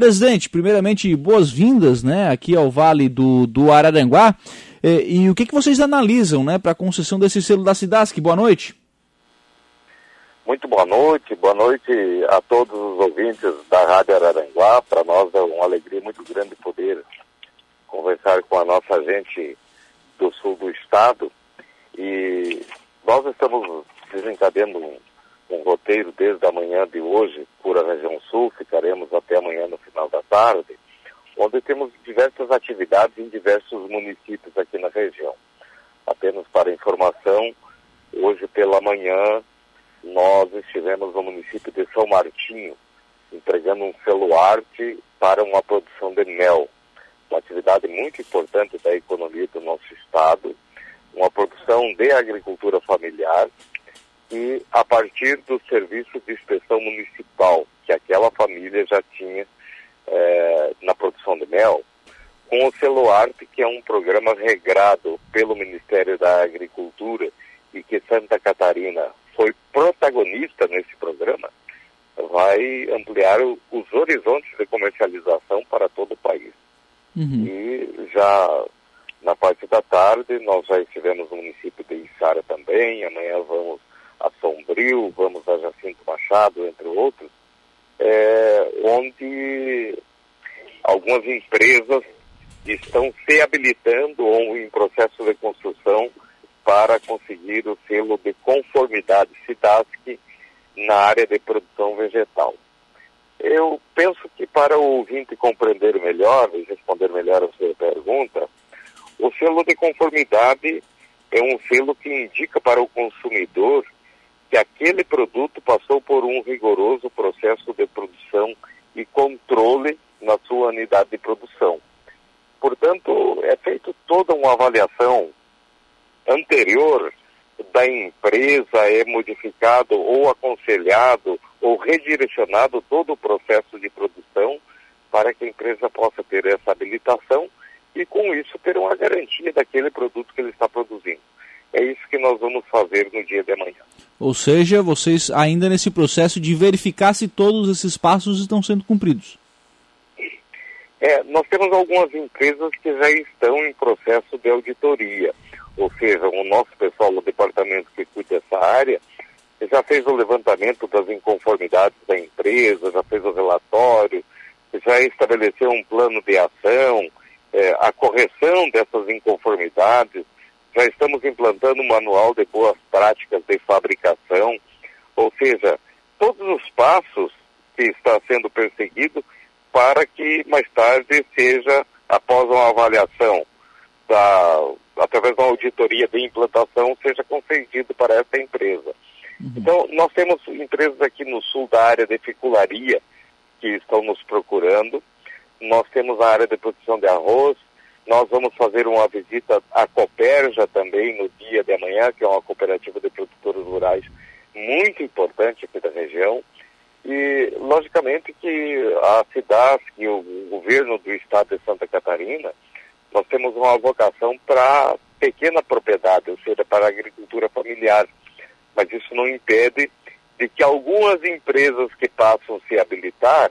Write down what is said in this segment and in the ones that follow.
Presidente, primeiramente, boas-vindas né, aqui ao Vale do, do Araranguá. E, e o que, que vocês analisam né, para a concessão desse selo da Cidasc? Boa noite. Muito boa noite, boa noite a todos os ouvintes da Rádio Araranguá. Para nós é uma alegria muito grande poder conversar com a nossa gente do sul do estado. E nós estamos desencadeando um, roteiro desde a manhã de hoje por a região sul, ficaremos até amanhã no final da tarde, onde temos diversas atividades em diversos municípios aqui na região. Apenas para informação, hoje pela manhã nós estivemos no município de São Martinho, entregando um celuarte para uma produção de mel, uma atividade muito importante da economia do nosso estado, uma produção de agricultura familiar e a partir do serviço de inspeção municipal que aquela família já tinha é, na produção de mel, com o Celuarte, que é um programa regrado pelo Ministério da Agricultura e que Santa Catarina foi protagonista nesse programa, vai ampliar o, os horizontes de comercialização para todo o país. Uhum. E já na parte da tarde, nós já estivemos no município de Içara também, amanhã vamos a Sombrio, vamos a Jacinto Machado, entre outros, é, onde algumas empresas estão se habilitando ou em processo de construção para conseguir o selo de conformidade CITASC na área de produção vegetal. Eu penso que para o ouvinte compreender melhor e responder melhor a sua pergunta, o selo de conformidade é um selo que indica para o consumidor que aquele produto passou por um rigoroso processo de produção e controle na sua unidade de produção. Portanto, é feita toda uma avaliação anterior da empresa, é modificado ou aconselhado ou redirecionado todo o processo de produção para que a empresa possa ter essa habilitação e, com isso, ter uma garantia daquele produto que ele está produzindo. Nós vamos fazer no dia de amanhã. Ou seja, vocês ainda nesse processo de verificar se todos esses passos estão sendo cumpridos. É, nós temos algumas empresas que já estão em processo de auditoria, ou seja, o nosso pessoal do departamento que cuida dessa área já fez o levantamento das inconformidades da empresa, já fez o relatório, já estabeleceu um plano de ação, é, a correção dessas inconformidades, já estamos implantando um manual de boas práticas de fabricação, ou seja, todos os passos que está sendo perseguido para que mais tarde seja, após uma avaliação da, através de uma auditoria de implantação, seja concedido para essa empresa. Uhum. Então, nós temos empresas aqui no sul da área de ficularia que estão nos procurando, nós temos a área de produção de arroz, nós vamos fazer uma visita à Coperja também no dia de amanhã, que é uma cooperativa de produtores rurais muito importante aqui da região. E, logicamente, que a cidade e o governo do estado de Santa Catarina, nós temos uma vocação para pequena propriedade, ou seja, para a agricultura familiar. Mas isso não impede de que algumas empresas que passam a se habilitar,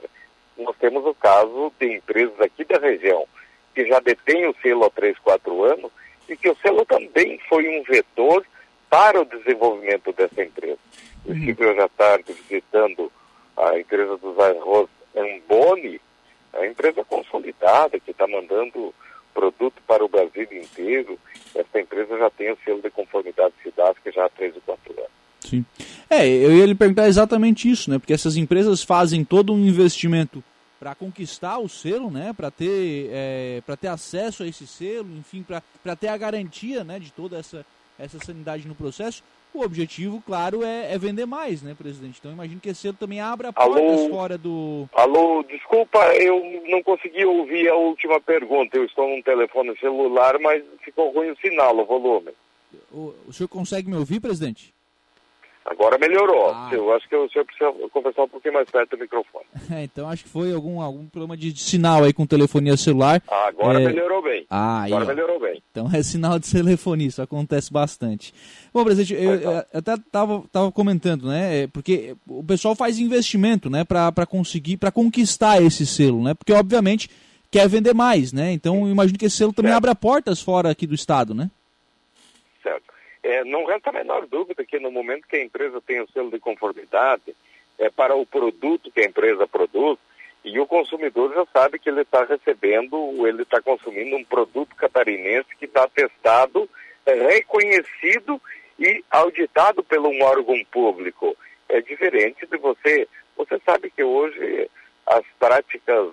nós temos o caso de empresas aqui da região, que já detém o selo há 3, 4 anos, e que o selo também foi um vetor para o desenvolvimento dessa empresa. Eu uhum. estive hoje à tarde visitando a empresa dos arroz Amboni, a empresa consolidada que está mandando produto para o Brasil inteiro. Essa empresa já tem o selo de conformidade cidade que já há 3 ou 4 anos. Sim. É, eu ia lhe perguntar exatamente isso, né? Porque essas empresas fazem todo um investimento para conquistar o selo, né, para ter, é, ter acesso a esse selo, enfim, para ter a garantia né, de toda essa, essa sanidade no processo. O objetivo, claro, é, é vender mais, né, presidente? Então imagino que esse selo também abra portas fora do. Alô, desculpa, eu não consegui ouvir a última pergunta. Eu estou num telefone celular, mas ficou ruim o sinal, o volume. O, o senhor consegue me ouvir, presidente? Agora melhorou. Ah. Eu acho que o senhor precisa conversar um pouquinho mais perto do microfone. É, então acho que foi algum, algum problema de, de sinal aí com telefonia celular. Ah, agora é... melhorou bem. Ah, agora aí, melhorou bem. Então é sinal de telefonia, isso acontece bastante. Bom, presidente, eu, eu, eu até estava tava comentando, né? É, porque o pessoal faz investimento, né? Para conseguir, para conquistar esse selo, né? Porque obviamente quer vender mais, né? Então imagino que esse selo também certo. abra portas fora aqui do estado, né? É, não resta a menor dúvida que no momento que a empresa tem o selo de conformidade, é para o produto que a empresa produz, e o consumidor já sabe que ele está recebendo, ele está consumindo um produto catarinense que está testado, é, reconhecido e auditado por um órgão público. É diferente de você. Você sabe que hoje as práticas,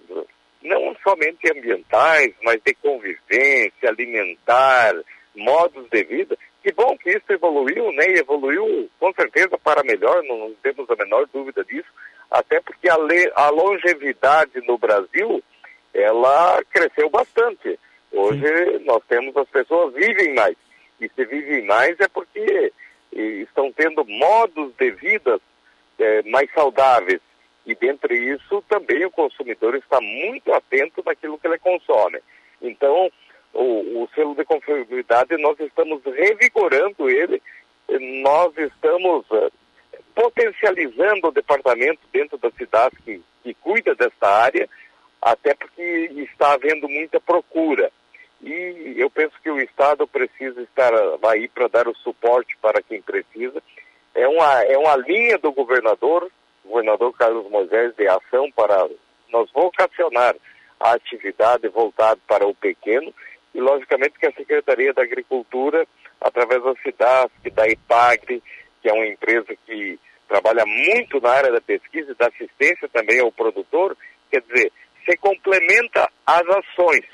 não somente ambientais, mas de convivência, alimentar, modos de vida, que bom que isso evoluiu, né? E evoluiu com certeza para melhor, não, temos a menor dúvida disso, até porque a, le, a longevidade no Brasil, ela cresceu bastante. Hoje Sim. nós temos as pessoas vivem mais. E se vivem mais é porque estão tendo modos de vida é, mais saudáveis. E dentre isso também o consumidor está muito atento naquilo que ele consome. Então, selo de conformidade, nós estamos revigorando ele, nós estamos uh, potencializando o departamento dentro da cidade que, que cuida dessa área, até porque está havendo muita procura. E eu penso que o Estado precisa estar aí para dar o suporte para quem precisa. É uma, é uma linha do governador, governador Carlos Moisés, de ação para nós vocacionar a atividade voltada para o pequeno e, logicamente, que a Secretaria da Agricultura, através da CIDASC, da IPAGRE, que é uma empresa que trabalha muito na área da pesquisa e da assistência também ao produtor, quer dizer, se complementa as ações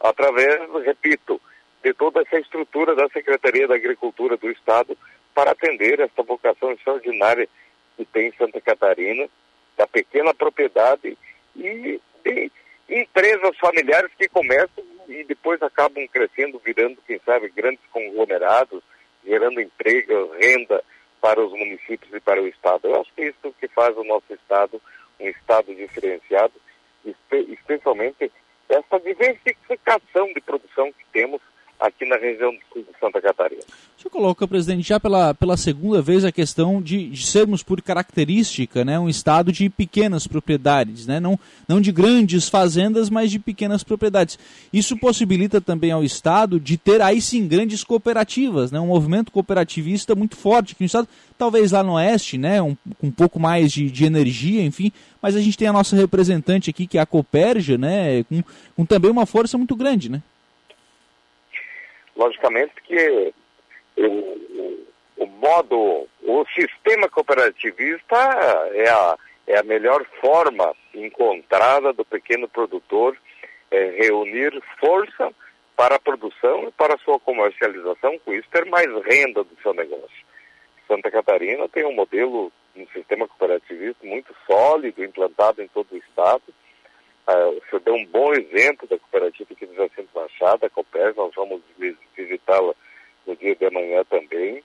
através, repito, de toda essa estrutura da Secretaria da Agricultura do Estado para atender esta vocação extraordinária que tem Santa Catarina, da pequena propriedade e de empresas familiares que começam e depois acabam crescendo, virando, quem sabe, grandes conglomerados, gerando emprego, renda para os municípios e para o Estado. Eu acho que é isso que faz o nosso Estado um Estado diferenciado, especialmente essa diversificação de produção que temos aqui na região do sul de Santa Catarina. Coloca, presidente, já pela, pela segunda vez a questão de, de, sermos, por característica, né, um estado de pequenas propriedades, né, não, não de grandes fazendas, mas de pequenas propriedades. Isso possibilita também ao estado de ter aí sim grandes cooperativas, né, um movimento cooperativista muito forte aqui no estado, talvez lá no oeste, né, um, um pouco mais de, de energia, enfim, mas a gente tem a nossa representante aqui, que é a Coperja, né, com, com também uma força muito grande, né? Logicamente que o, o modo, o sistema cooperativista é a, é a melhor forma encontrada do pequeno produtor é, reunir força para a produção e para a sua comercialização, com isso ter mais renda do seu negócio. Santa Catarina tem um modelo, um sistema cooperativista muito sólido, implantado em todo o estado, o senhor deu um bom exemplo da cooperativa aqui do Jacinto Machado, a Copers, nós vamos visitá-la no dia de amanhã também,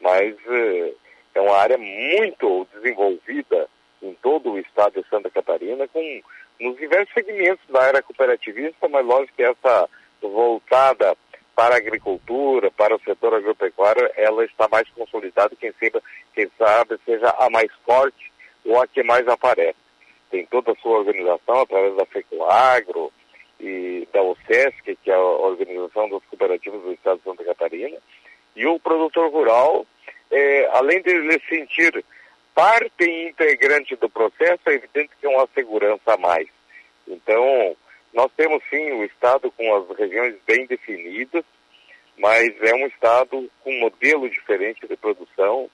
mas uh, é uma área muito desenvolvida em todo o estado de Santa Catarina, com nos diversos segmentos da área cooperativista, mas lógico que essa voltada para a agricultura, para o setor agropecuário, ela está mais consolidada, quem, sabe, quem sabe seja a mais forte ou a que mais aparece. Tem toda a sua organização através da FECOAGRO e da OSESC, que é a Organização das Cooperativas do Estado de Santa Catarina. E o produtor rural, é, além de ele sentir parte integrante do processo, é evidente que é uma segurança a mais. Então, nós temos sim o Estado com as regiões bem definidas, mas é um Estado com um modelo diferente de produção,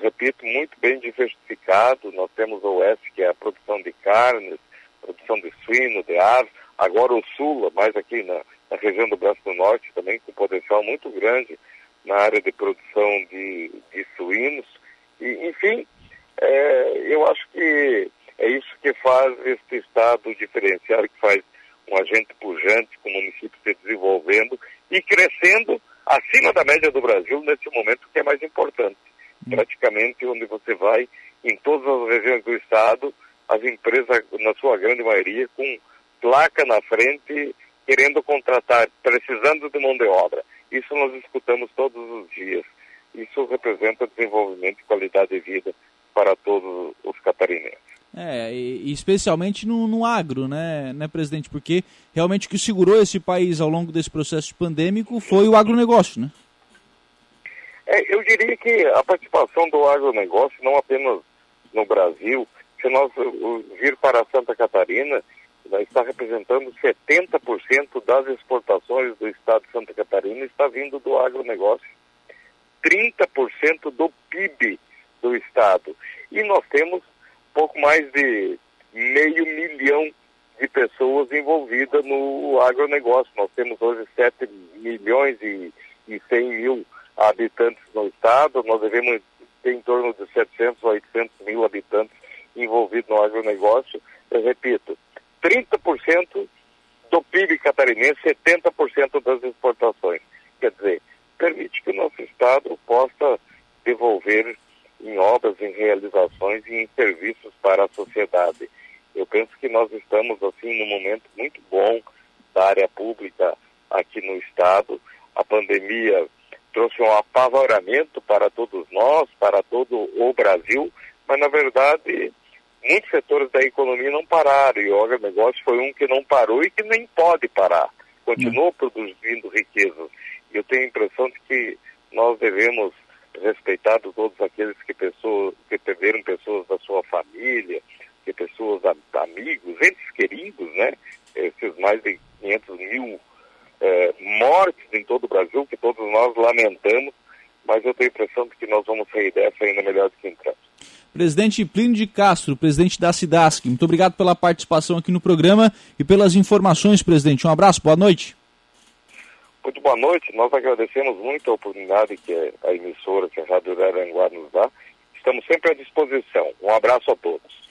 repito, muito bem diversificado. Nós temos o oeste, que é a produção de carnes, produção de suíno, de aves. Agora o sul, mais aqui na, na região do Braço do Norte, também com potencial muito grande na área de produção de, de suínos. E, enfim, é, eu acho que é isso que faz este estado diferenciado, que faz um agente pujante com o município se desenvolvendo e crescendo acima da média do Brasil nesse momento que é mais importante praticamente realmente onde você vai em todas as regiões do estado, as empresas, na sua grande maioria, com placa na frente, querendo contratar, precisando de mão de obra. Isso nós escutamos todos os dias. Isso representa desenvolvimento e qualidade de vida para todos os catarinenses. É, e, especialmente no, no, agro, né, né, presidente? Porque realmente o que segurou esse país ao longo desse processo pandêmico foi o agronegócio, né? É, eu diria que a participação do agronegócio, não apenas no Brasil, se nós vir para Santa Catarina, está representando 70% das exportações do estado de Santa Catarina está vindo do agronegócio. 30% do PIB do estado. E nós temos pouco mais de meio milhão de pessoas envolvidas no agronegócio. Nós temos hoje 7 milhões e, e 100 mil habitantes no estado, nós devemos ter em torno de 700 a 800 mil habitantes envolvidos no agronegócio. Eu repito, 30% do PIB catarinense, 70% das exportações. Quer dizer, permite que o nosso Estado possa devolver em obras, em realizações e em serviços para a sociedade. Eu penso que nós estamos, assim, num momento muito bom da área pública aqui no Estado. A pandemia trouxe um apavoramento para todos nós, para todo o Brasil, mas, na verdade, muitos setores da economia não pararam e o agronegócio foi um que não parou e que nem pode parar. Continuou produzindo riquezas. E eu tenho a impressão de que nós devemos respeitar todos aqueles que, pessoas, que perderam pessoas da sua família, que pessoas amigos, entes queridos, né? Esses mais de 500 mil é, mortes em todo o Brasil, que todos nós lamentamos, mas eu tenho a impressão de que nós vamos sair dessa ainda melhor do que entramos. Presidente Plínio de Castro, presidente da SIDASC, muito obrigado pela participação aqui no programa e pelas informações, presidente. Um abraço, boa noite. Muito boa noite. Nós agradecemos muito a oportunidade que a emissora, que a Rádio Aranguá nos dá. Estamos sempre à disposição. Um abraço a todos.